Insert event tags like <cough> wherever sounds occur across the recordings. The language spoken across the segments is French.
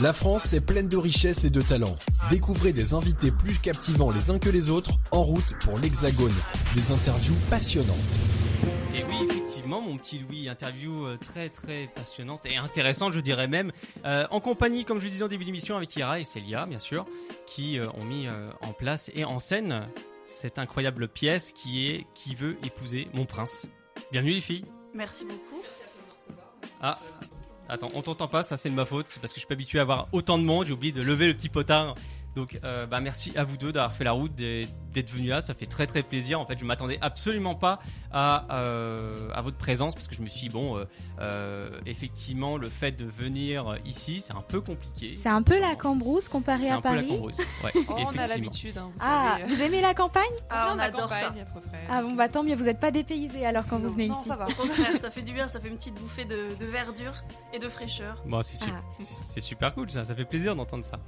La France est pleine de richesses et de talents. Découvrez des invités plus captivants les uns que les autres en route pour l'Hexagone. Des interviews passionnantes. Et oui, effectivement, mon petit Louis, interview euh, très très passionnante et intéressante, je dirais même, euh, en compagnie, comme je le disais en début d'émission, avec Ira et Célia, bien sûr, qui euh, ont mis euh, en place et en scène cette incroyable pièce qui est Qui veut épouser mon prince. Bienvenue les filles. Merci beaucoup. Ah, attends, on t'entend pas, ça c'est de ma faute, c'est parce que je suis pas habitué à avoir autant de monde, j'ai oublié de lever le petit potard. Donc euh, bah, merci à vous deux d'avoir fait la route, d'être venus là, ça fait très très plaisir. En fait, je m'attendais absolument pas à, euh, à votre présence parce que je me suis dit, bon, euh, euh, effectivement, le fait de venir ici, c'est un peu compliqué. C'est un peu la Cambrousse comparée C'est à un peu la Paris. Cambrousse, ouais, <laughs> Oh, on a l'habitude, hein, vous Ah, savez. vous aimez la campagne Ah, on adore ça. campagne, à peu près. Ah bon, bah tant mieux, vous n'êtes pas dépaysés alors quand vous venez non, ici. ça va. Au contraire, ça fait du bien, ça fait une petite bouffée de, de verdure et de fraîcheur. Bon, c'est super, Ah. super cool ça, ça fait plaisir d'entendre ça.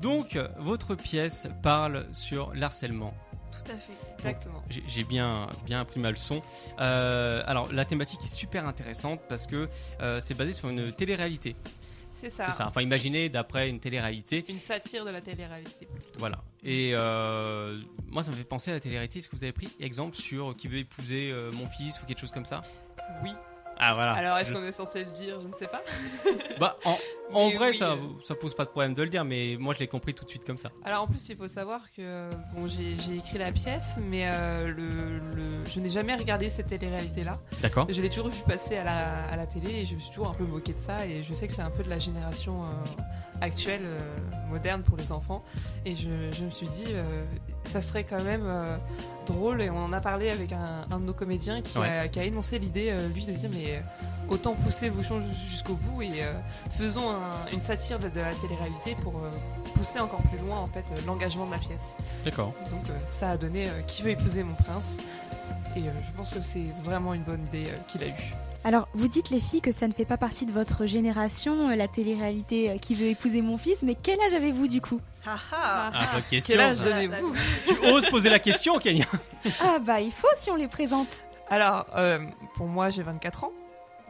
Donc, votre pièce parle sur l'harcèlement. Tout à fait. Exactement. J'ai bien, bien appris ma leçon. Euh, alors, la thématique est super intéressante parce que euh, c'est basé sur une télé-réalité. C'est ça. C'est ça. Enfin, imaginez d'après une télé-réalité. Une satire de la télé-réalité. Voilà. Et euh, moi, ça me fait penser à la télé-réalité. Est-ce que vous avez pris exemple sur qui veut épouser mon fils ou quelque chose comme ça? Oui. Ah, voilà. Alors, est-ce qu'on est censé le dire? Je ne sais pas. <laughs> Bah, en, vrai, oui, ça, euh. ça pose pas de problème de le dire, mais moi, je l'ai compris tout de suite comme ça. Alors, en plus, il faut savoir que bon, j'ai écrit la pièce, mais euh, le- je n'ai jamais regardé cette télé-réalité-là. D'accord Je l'ai toujours vu passer à la, à la télé et je me suis toujours un peu moqué de ça. Et je sais que c'est un peu de la génération euh, actuelle, euh, moderne pour les enfants. Et je, je me suis dit, euh, ça serait quand même drôle. Et on en a parlé avec un, un de nos comédiens qui, a, qui a énoncé l'idée, lui, de dire, mais autant pousser le bouchon jusqu'au bout et euh, faisons un- une satire de, de la télé-réalité pour euh, pousser encore plus loin en fait euh, l'engagement de la pièce. D'accord. Donc ça a donné Qui veut épouser mon prince? Et euh, je pense que c'est vraiment une bonne idée euh, qu'il a eue. Alors, vous dites les filles que ça ne fait pas partie de votre génération, euh, la télé-réalité euh, qui veut épouser mon fils, mais quel âge avez-vous du coup? Ah ah Ah, bonne question. Quel âge ça. donnez-vous Tu oses poser la question, Kenya? Ah bah il faut si on les présente. Alors, euh, pour moi, j'ai 24 ans.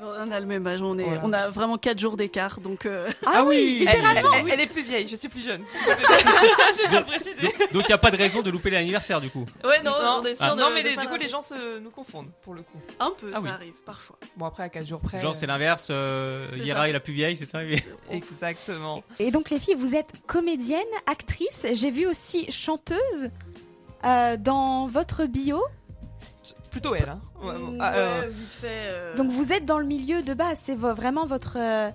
On a le même âge, on, est, Voilà. on a vraiment 4 jours d'écart, donc euh, Ah, Ah oui, oui, Elle, littéralement. elle- elle est plus vieille, je suis plus jeune. <laughs> Donc, il n'y a pas de raison de louper l'anniversaire, du coup. ouais non, on est sûr Ah, de- non, mais de les- pas du coup, les gens se, nous confondent pour le coup. un peu, Ah ça oui. arrive parfois. Bon, après, à 4 jours près. Genre, c'est l'inverse. Euh, Yera est la plus vieille, c'est ça. <laughs> Exactement. Et donc les filles, vous êtes comédienne, actrice, j'ai vu aussi chanteuse euh, dans votre bio. Plutôt elle, hein. Ouais, ah, Ouais, euh, vite fait. euh, Donc vous êtes dans le milieu de base, c'est vraiment votre, euh,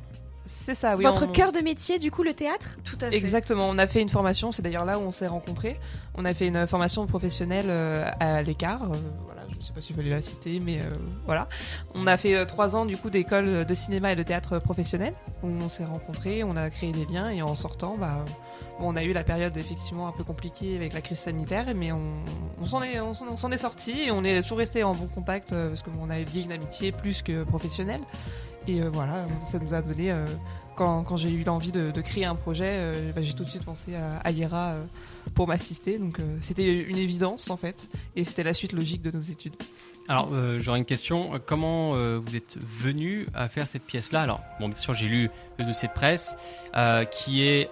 c'est ça, oui. votre on- cœur de métier du coup le théâtre? Tout à fait. Exactement, on a fait une formation, c'est d'ailleurs là où on s'est rencontrés. On a fait une formation professionnelle euh, à l'écart, euh, voilà, sais pas si je voulais la citer, mais euh, voilà. On a fait euh, trois ans du coup d'école de cinéma et de théâtre professionnel, où on s'est rencontrés, on a créé des liens et en sortant, bah, on a eu la période effectivement un peu compliquée avec la crise sanitaire, mais on, s'en est, on sorti et on est toujours resté en bon contact euh, parce qu'on a lié une amitié plus que professionnelle. Et voilà, ça nous a donné quand, j'ai eu l'envie de, créer un projet, bah, j'ai tout de suite pensé à, à Yera pour m'assister. Donc euh, c'était une évidence en fait, et c'était la suite logique de nos études. Alors, euh, j'aurais une question. Comment euh, vous êtes venu à faire cette pièce-là? Alors, bon, bien sûr, j'ai lu le dossier de presse, qui est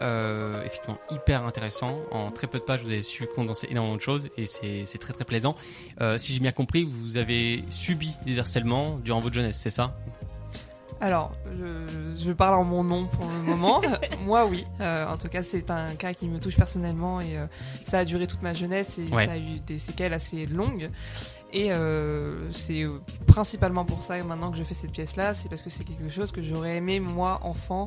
effectivement hyper intéressant. En très peu de pages, vous avez su condenser énormément de choses, et c'est très très plaisant. Si j'ai bien compris, vous avez subi des harcèlements durant votre jeunesse, c'est ça? Alors, je, je parle en mon nom pour le moment. <laughs> Moi, oui. Euh, en tout cas, c'est un cas qui me touche personnellement et euh, ça a duré toute ma jeunesse et Ouais. ça a eu des séquelles assez longues. Et euh, c'est euh, principalement pour ça maintenant que je fais cette pièce-là, c'est parce que c'est quelque chose que j'aurais aimé, moi, enfant,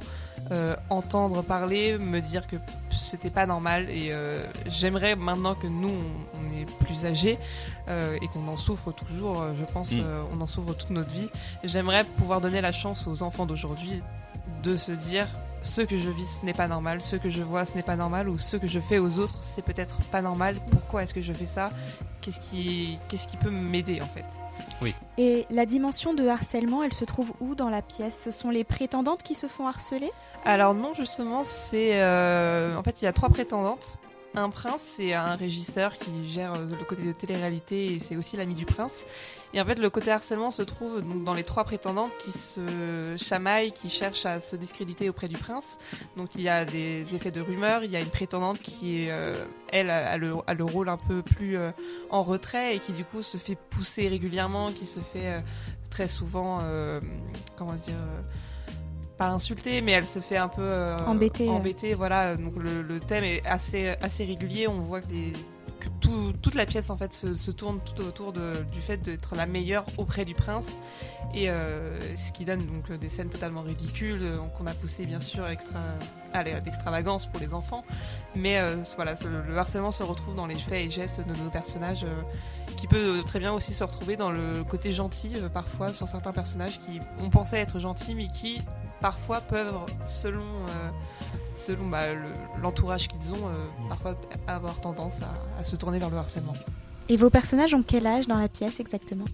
euh, entendre parler, me dire que c'était pas normal. Et euh, j'aimerais maintenant que nous, on, on est plus âgés et qu'on en souffre toujours, je pense, Mm. on en souffre toute notre vie. J'aimerais pouvoir donner la chance aux enfants d'aujourd'hui de se dire ce que je vis, ce n'est pas normal, ce que je vois, ce n'est pas normal, ou ce que je fais aux autres, c'est peut-être pas normal. Pourquoi est-ce que je fais ça? Qu'est-ce qui, qu'est-ce qui peut m'aider en fait? Et la dimension de harcèlement, elle se trouve où dans la pièce? Ce sont les prétendantes qui se font harceler? Alors non, justement, c'est euh, en fait il y a trois prétendantes un prince, c'est un régisseur qui gère euh, le côté de télé-réalité et c'est aussi l'ami du prince. Et en fait, le côté harcèlement se trouve dans les trois prétendantes qui se chamaillent, qui cherchent à se discréditer auprès du prince. Donc il y a des effets de rumeur, il y a une prétendante qui est, euh, elle, a le, a le, rôle un peu plus euh, en retrait et qui du coup se fait pousser régulièrement, qui se fait très souvent, comment dire pas insultée, mais elle se fait un peu euh, embêtée. Voilà, donc le, le, thème est assez assez régulier. On voit que, des, que tout, toute la pièce en fait se, se tourne tout autour de, du fait d'être la meilleure auprès du prince, et euh, ce qui donne donc des scènes totalement ridicules euh, qu'on a poussé bien sûr extra, d'extravagance pour les enfants, mais euh, voilà, le, harcèlement se retrouve dans les faits et gestes de nos personnages, qui peut très bien aussi se retrouver dans le côté gentil parfois sur certains personnages qui ont pensé être gentils mais qui parfois peuvent, selon, euh, selon bah, l'entourage qu'ils ont, euh, parfois avoir tendance à, se tourner vers le harcèlement. Et vos personnages ont quel âge dans la pièce exactement?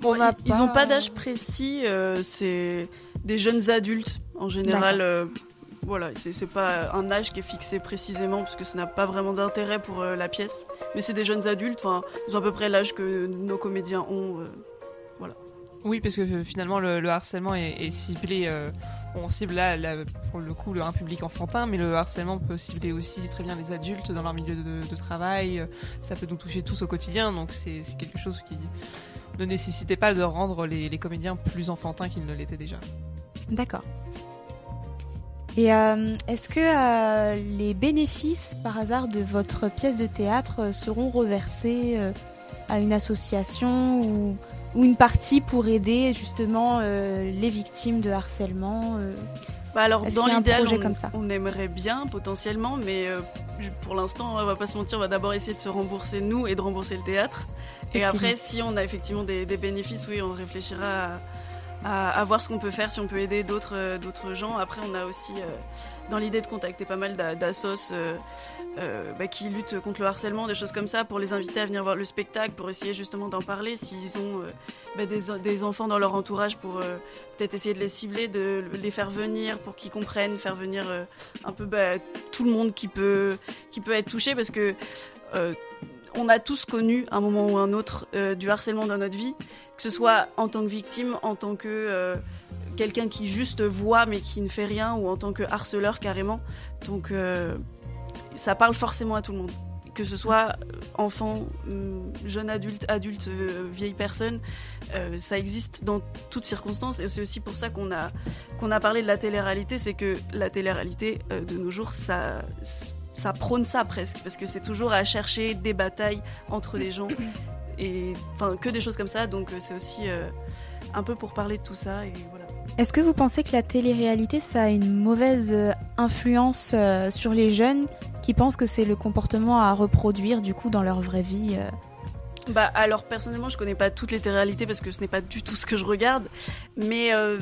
Bon, Ils n'ont pas d'âge précis, euh, c'est des jeunes adultes en général. voilà, c'est pas un âge qui est fixé précisément parce que ça n'a pas vraiment d'intérêt pour la pièce. Mais c'est des jeunes adultes, ils ont à peu près l'âge que nos comédiens ont. voilà. Oui, parce que euh, finalement le, harcèlement est, ciblé. Euh, on cible là, pour le coup un public enfantin, mais le harcèlement peut cibler aussi très bien les adultes dans leur milieu de, travail. Ça peut nous toucher tous au quotidien, donc c'est quelque chose qui ne nécessitait pas de rendre les, comédiens plus enfantins qu'ils ne l'étaient déjà. D'accord. Et euh, est-ce que les bénéfices par hasard de votre pièce de théâtre seront reversés à une association ou ou une partie pour aider justement euh, les victimes de harcèlement euh, bah alors dans l'idéal on, on, aimerait bien potentiellement mais euh, pour l'instant on va pas se mentir on va d'abord essayer de se rembourser nous et de rembourser le théâtre. Et après si on a effectivement des, bénéfices oui on réfléchira à, à, voir ce qu'on peut faire si on peut aider d'autres d'autres gens. Après on a aussi dans l'idée de contacter pas mal d'assos euh, bah, qui luttent contre le harcèlement, des choses comme ça, pour les inviter à venir voir le spectacle, pour essayer justement d'en parler s'ils ont euh, bah, des, enfants dans leur entourage, pour euh, peut-être essayer de les cibler, de les faire venir, pour qu'ils comprennent, faire venir un peu bah, tout le monde qui peut, qui peut être touché, parce que on a tous connu un moment ou un autre du harcèlement dans notre vie, que ce soit en tant que victime, en tant que quelqu'un qui juste voit mais qui ne fait rien, ou en tant que harceleur carrément. Donc ça parle forcément à tout le monde. Que ce soit euh, enfant, euh, jeune adulte, adulte, euh, vieille personne, ça existe dans toutes circonstances. Et c'est aussi pour ça qu'on a, qu'on a parlé de la télé-réalité, c'est que la télé-réalité de nos jours, ça, ça prône ça presque, parce que c'est toujours à chercher des batailles entre des gens, et enfin que des choses comme ça. Donc c'est aussi un peu pour parler de tout ça. Et voilà. Est-ce que vous pensez que la télé-réalité, ça a une mauvaise influence sur les jeunes qui pensent que c'est le comportement à reproduire du coup dans leur vraie vie euh? Bah alors personnellement je connais pas toutes les réalités parce que ce n'est pas du tout ce que je regarde, mais euh,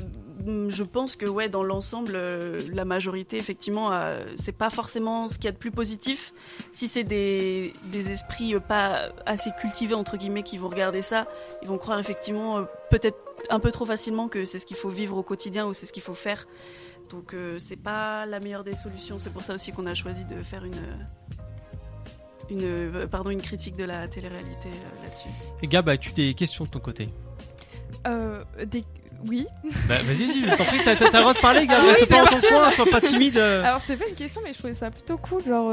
je pense que ouais dans l'ensemble euh, la majorité effectivement c'est pas forcément ce qu'il y a de plus positif. Si c'est des, des, esprits pas assez cultivés entre guillemets qui vont regarder ça, ils vont croire effectivement peut-être un peu trop facilement que c'est ce qu'il faut vivre au quotidien ou c'est ce qu'il faut faire. Donc euh, c'est pas la meilleure des solutions. C'est pour ça aussi qu'on a choisi de faire une une euh, pardon une critique de la télé-réalité euh, là-dessus. Et Gab, as-tu des questions de ton côté? Des... Oui. Bah, vas-y, vas-y, t'en prie, t'as, le droit de parler, Gab. Reste pas en ton coin, sois pas timide. Alors, c'est pas une question, mais je trouvais ça plutôt cool, genre,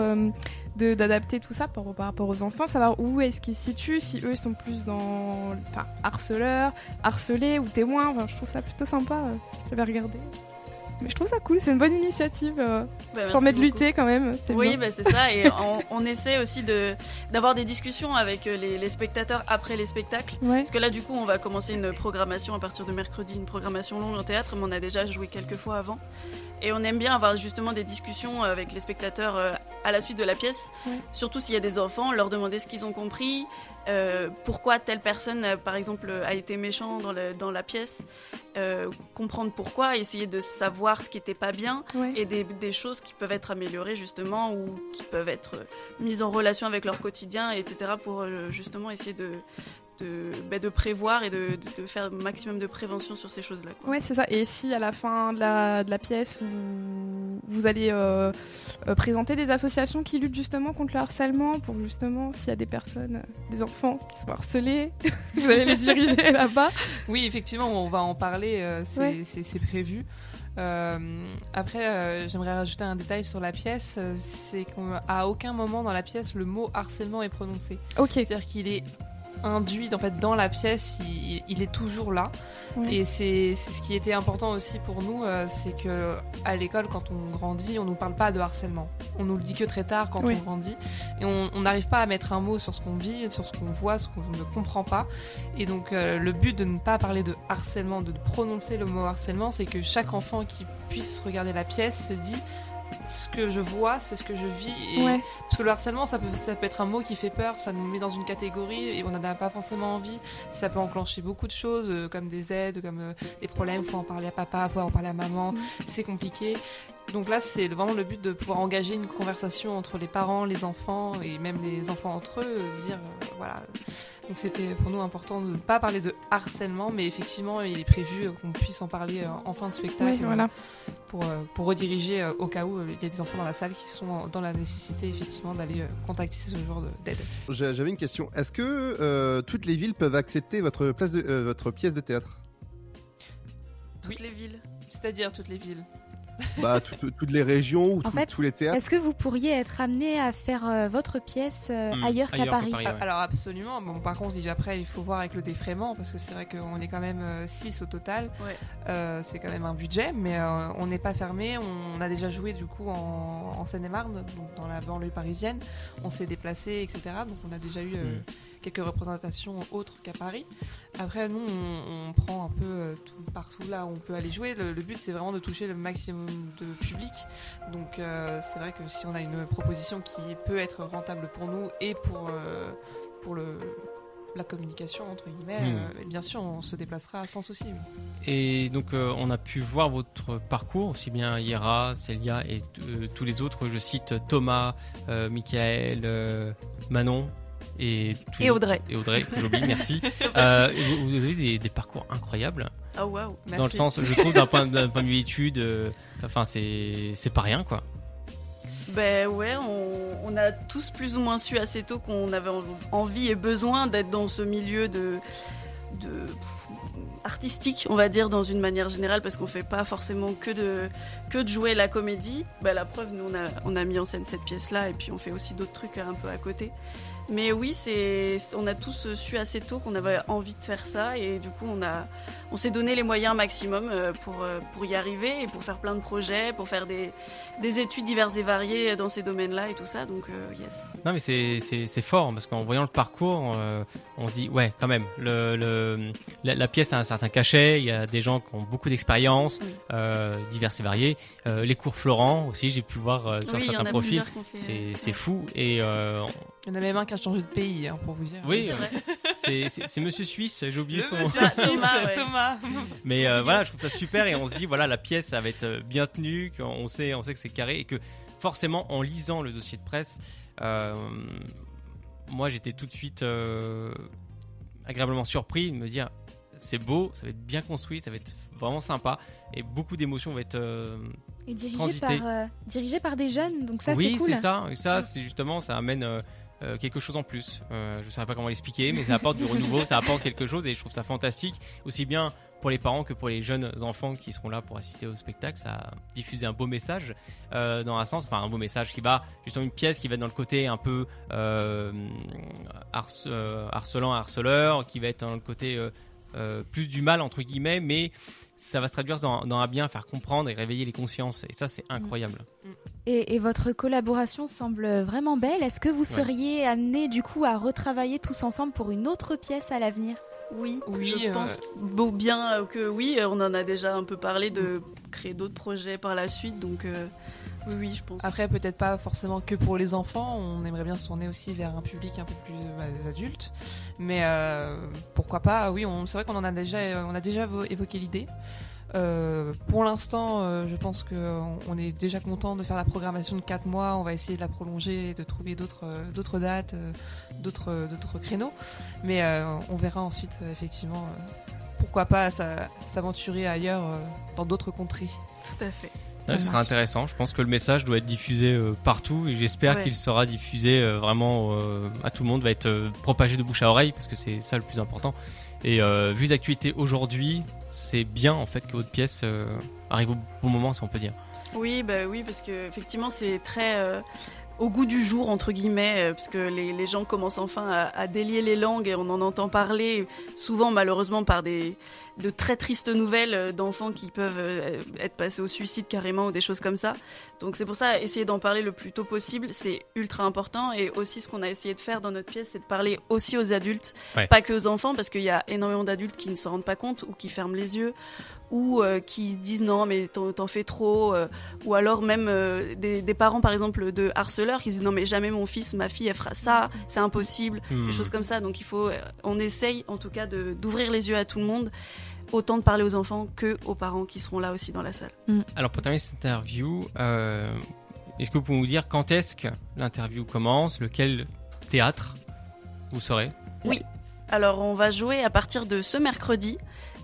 de, d'adapter tout ça par, par, rapport aux enfants, savoir où est-ce qu'ils se situent, si eux ils sont plus dans. Enfin, harceleurs, harcelés ou témoins. Enfin, je trouve ça plutôt sympa. je vais regarder. Mais je trouve ça cool, c'est une bonne initiative. Euh, bah, ça permet de lutter quand même. Oui, bah, c'est ça. Et on, <laughs> essaie aussi d'avoir des discussions avec euh, les, spectateurs après les spectacles. Parce que là, du coup, on va commencer une programmation à partir de mercredi, une programmation longue en théâtre, mais on a déjà joué quelques fois avant. Et on aime bien avoir justement des discussions avec les spectateurs euh, à la suite de la pièce, surtout s'il y a des enfants, leur demander ce qu'ils ont compris, euh, pourquoi telle personne, euh, par exemple, a été méchant dans, dans la pièce, euh, comprendre pourquoi, essayer de savoir ce qui n'était pas bien et des, des, choses qui peuvent être améliorées justement ou qui peuvent être mises en relation avec leur quotidien, etc. pour justement essayer de, de, bah, de, prévoir et de, de, faire un maximum de prévention sur ces choses-là. Ouais, c'est ça. Et si à la fin de la, de la pièce, vous, vous, allez présenter des associations qui luttent justement contre le harcèlement pour justement s'il y a des personnes, des enfants qui sont harcelés, <laughs> vous allez les diriger <laughs> là-bas. Oui, effectivement, on va en parler, c'est prévu. après, j'aimerais rajouter un détail sur la pièce, c'est qu'à aucun moment dans la pièce le mot harcèlement est prononcé. Ok. C'est-à-dire qu'il est induit en fait dans la pièce, il, est toujours là. Et c'est ce qui était important aussi pour nous, euh, c'est que à l'école, quand on grandit, on nous parle pas de harcèlement. On nous le dit que très tard quand on grandit, et on n'arrive pas à mettre un mot sur ce qu'on vit, sur ce qu'on voit, ce qu'on ne comprend pas. Et donc euh, le but de ne pas parler de harcèlement, de prononcer le mot harcèlement, c'est que chaque enfant qui puisse regarder la pièce se dit ce que je vois, c'est ce que je vis. Et Parce que le harcèlement, ça peut, ça peut être un mot qui fait peur, ça nous met dans une catégorie et on n'en a pas forcément envie. Ça peut enclencher beaucoup de choses, euh, comme des aides, comme euh, des problèmes, faut en parler à papa, faut en parler à maman, mm. c'est compliqué. Donc là, c'est vraiment le but de pouvoir engager une conversation entre les parents, les enfants et même les enfants entre eux, dire, euh, voilà donc c'était pour nous important de ne pas parler de harcèlement, mais effectivement, il est prévu qu'on puisse en parler euh, en fin de spectacle voilà. pour, euh, pour rediriger euh, au cas où il y a des enfants dans la salle qui sont dans la nécessité effectivement d'aller contacter ce genre d'aide. J'avais une question. Est-ce que toutes les villes peuvent accepter votre, place de, votre pièce de théâtre? Toutes les villes C'est-à-dire toutes les villes <laughs> bah, toutes les régions ou tous les théâtres. Est-ce que vous pourriez être amené à faire euh, votre pièce euh, hmm, ailleurs, qu'à Paris, Alors absolument. Bon, par contre, après, il faut voir avec le défraiement parce que c'est vrai qu'on est quand même 6 euh, au total. c'est quand même un budget, mais on n'est pas fermé. On a déjà joué du coup en, Seine-et-Marne, dans la banlieue parisienne. On s'est déplacé, etc. Donc on a déjà eu. Hmm quelques représentations autres qu'à Paris. Après, nous, on, prend un peu euh, partout là où on peut aller jouer. Le, but, c'est vraiment de toucher le maximum de public. Donc, euh, c'est vrai que si on a une proposition qui peut être rentable pour nous et pour, euh, pour le, la communication entre guillemets, hmm. bien sûr on se déplacera sans souci. Et donc on a pu voir votre parcours, aussi bien Yera, Celia et tous les autres. Je cite Thomas, Michael, Manon, et, Audrey. Et Audrey, j'oublie, <laughs> merci. euh, vous, avez des, parcours incroyables. Oh wow, merci. Dans le sens, je trouve, d'un point, point, de vue études, euh, enfin, c'est pas rien, quoi. Ben ouais, on, a tous plus ou moins su assez tôt qu'on avait envie et besoin d'être dans ce milieu de, de artistique, on va dire, dans une manière générale, parce qu'on fait pas forcément que de, que de jouer la comédie. Ben, la preuve, nous, on a, on a mis en scène cette pièce-là, et puis on fait aussi d'autres trucs un peu à côté. Mais oui, c'est, on a tous su assez tôt qu'on avait envie de faire ça et du coup on a, on s'est donné les moyens maximum euh, pour, euh, pour y arriver et pour faire plein de projets, pour faire des, des études diverses et variées dans ces domaines-là et tout ça. Donc euh, yes. Non mais c'est, c'est, fort parce qu'en voyant le parcours, on se dit ouais quand même, le, le la, pièce a un certain cachet. Il y a des gens qui ont beaucoup d'expérience, diverses et variées. les cours Florent aussi, j'ai pu voir sur certains profils. C'est, c'est fou et il y en a même un qui a changé de pays, hein, pour vous dire. Oui, c'est Monsieur Suisse, j'ai oublié son. Monsieur <laughs> Thomas, Thomas. Mais euh, voilà, je trouve ça super et on se dit, voilà, la pièce, ça va être euh, bien tenue, qu'on sait, on sait que c'est carré et que forcément, en lisant le dossier de presse, euh, moi j'étais tout de suite agréablement surpris de me dire, c'est beau, ça va être bien construit, ça va être vraiment sympa et beaucoup d'émotions vont être et dirigé par, dirigé par des jeunes, donc ça c'est cool. Oui, c'est ça. Ça, c'est justement, ça amène euh, quelque chose en plus. Euh, je ne saurais pas comment l'expliquer, mais ça apporte du renouveau, ça apporte quelque chose et je trouve ça fantastique, aussi bien pour les parents que pour les jeunes enfants qui seront là pour assister au spectacle. Ça a diffusé un beau message euh, dans un sens, enfin un beau message qui va justement une pièce qui va être dans le côté un peu harcelant, harceleur, qui va être dans le côté plus du mal entre guillemets, mais ça va se traduire dans, un bien, faire comprendre et réveiller les consciences. Et ça, c'est mm. incroyable. Et, votre collaboration semble vraiment belle. Est-ce que vous seriez amené du coup à retravailler tous ensemble pour une autre pièce à l'avenir? Oui, oui, je euh, pense bien que oui. On en a déjà un peu parlé de créer d'autres projets par la suite, donc euh, oui, je pense. Après, peut-être pas forcément que pour les enfants. On aimerait bien se tourner aussi vers un public un peu plus bah, adultes. Mais euh, pourquoi pas? Oui, c'est vrai qu'on en a déjà, on a déjà évoqué l'idée. Euh, pour l'instant, euh, je pense qu'on on est déjà content de faire la programmation de 4 mois. On va essayer de la prolonger, de trouver d'autres, dates, d'autres créneaux. Mais on verra ensuite, effectivement, pourquoi pas s'aventurer ailleurs dans d'autres contrées. Tout à fait. Ce sera intéressant. Je pense que le message doit être diffusé euh, partout et j'espère qu'il sera diffusé euh, vraiment euh, à tout le monde, va être propagé de bouche à oreille parce que c'est ça le plus important. Et vu l'actualité aujourd'hui, c'est bien en fait que votre pièce arrive au bon moment, si on peut dire. Oui, bah oui, parce que effectivement c'est très au goût du jour, entre guillemets, puisque les, les gens commencent enfin à, à, délier les langues et on en entend parler, souvent malheureusement par des, de très tristes nouvelles euh, d'enfants qui peuvent euh, être passés au suicide carrément ou des choses comme ça. Donc c'est pour ça, essayer d'en parler le plus tôt possible, c'est ultra important. Et aussi ce qu'on a essayé de faire dans notre pièce, c'est de parler aussi aux adultes, pas que aux enfants, parce qu'il y a énormément d'adultes qui ne se rendent pas compte ou qui ferment les yeux ou euh, qui disent non mais t'en fais trop ou alors même des, parents par exemple de harceleurs qui disent non mais jamais mon fils ma fille elle fera ça c'est impossible des hmm. choses comme ça donc il faut on essaye en tout cas d'ouvrir les yeux à tout le monde autant de parler aux enfants que aux parents qui seront là aussi dans la salle. Mm. Alors pour terminer cette interview, euh, est-ce que vous pouvez nous dire quand est-ce que l'interview commence, lequel théâtre vous serez? Oui. Alors on va jouer à partir de ce mercredi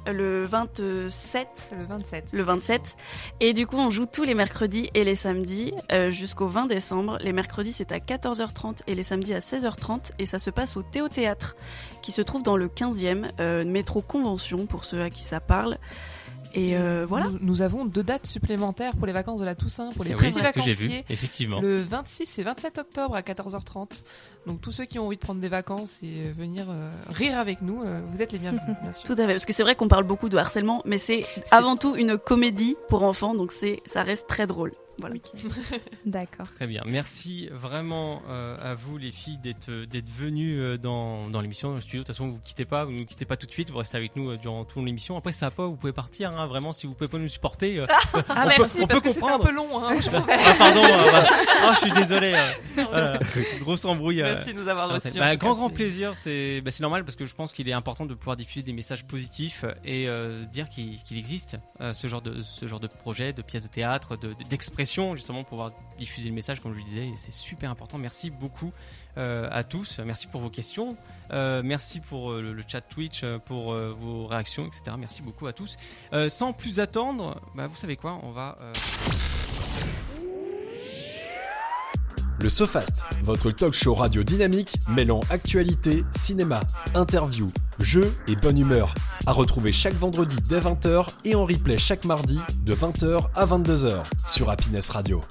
le 27. Le 27. Le 27. Et du coup, on joue tous les mercredis et les samedis euh, jusqu'au 20 décembre. Les mercredis, c'est à 14h30 et les samedis à 16h30. Et ça se passe au Théo Théâtre, qui se trouve dans le 15e, euh, métro Convention, pour ceux à qui ça parle. Et euh, voilà. Nous, avons deux dates supplémentaires pour les vacances de la Toussaint, pour les petits vacanciers. Vu, effectivement. Le 26 et 27 octobre à 14h30. Donc tous ceux qui ont envie de prendre des vacances et euh, venir euh, rire avec nous, vous êtes les bienvenus. Bien sûr. Tout à fait, parce que c'est vrai qu'on parle beaucoup de harcèlement, mais c'est avant tout une comédie pour enfants, donc c'est ça reste très drôle. Voilà. <laughs> D'accord. Très bien. Merci vraiment euh, à vous les filles d'être euh, d'être venues euh, dans, dans l'émission dans le studio. De toute façon, vous quittez pas, vous ne quittez pas tout de suite. Vous restez avec nous durant toute l'émission. Après, ça va pas, vous pouvez partir. Hein, vraiment, si vous pouvez pas nous supporter, <laughs> ah merci, on parce peut que comprendre. un peu long. Hein, <laughs> ah, pardon. oh, je suis désolé. grosse embrouille. Merci de nous avoir reçus. Bah, grand grand plaisir. C'est bah, c'est normal parce que je pense qu'il est important de pouvoir diffuser des messages positifs et dire qu'il existe ce genre de ce genre de projet, de pièces de théâtre, d'expression justement pour pouvoir diffuser le message comme je le disais et c'est super important. Merci beaucoup euh, à tous, merci pour vos questions, euh, merci pour euh, le, chat Twitch, pour vos réactions, etc. Merci beaucoup à tous. sans plus attendre, bah, vous savez quoi, on va... Le SoFast, votre talk show radio dynamique mêlant actualité, cinéma, interview, jeux et bonne humeur. À retrouver chaque vendredi dès 20h et en replay chaque mardi de 20h à 22h sur Happiness Radio.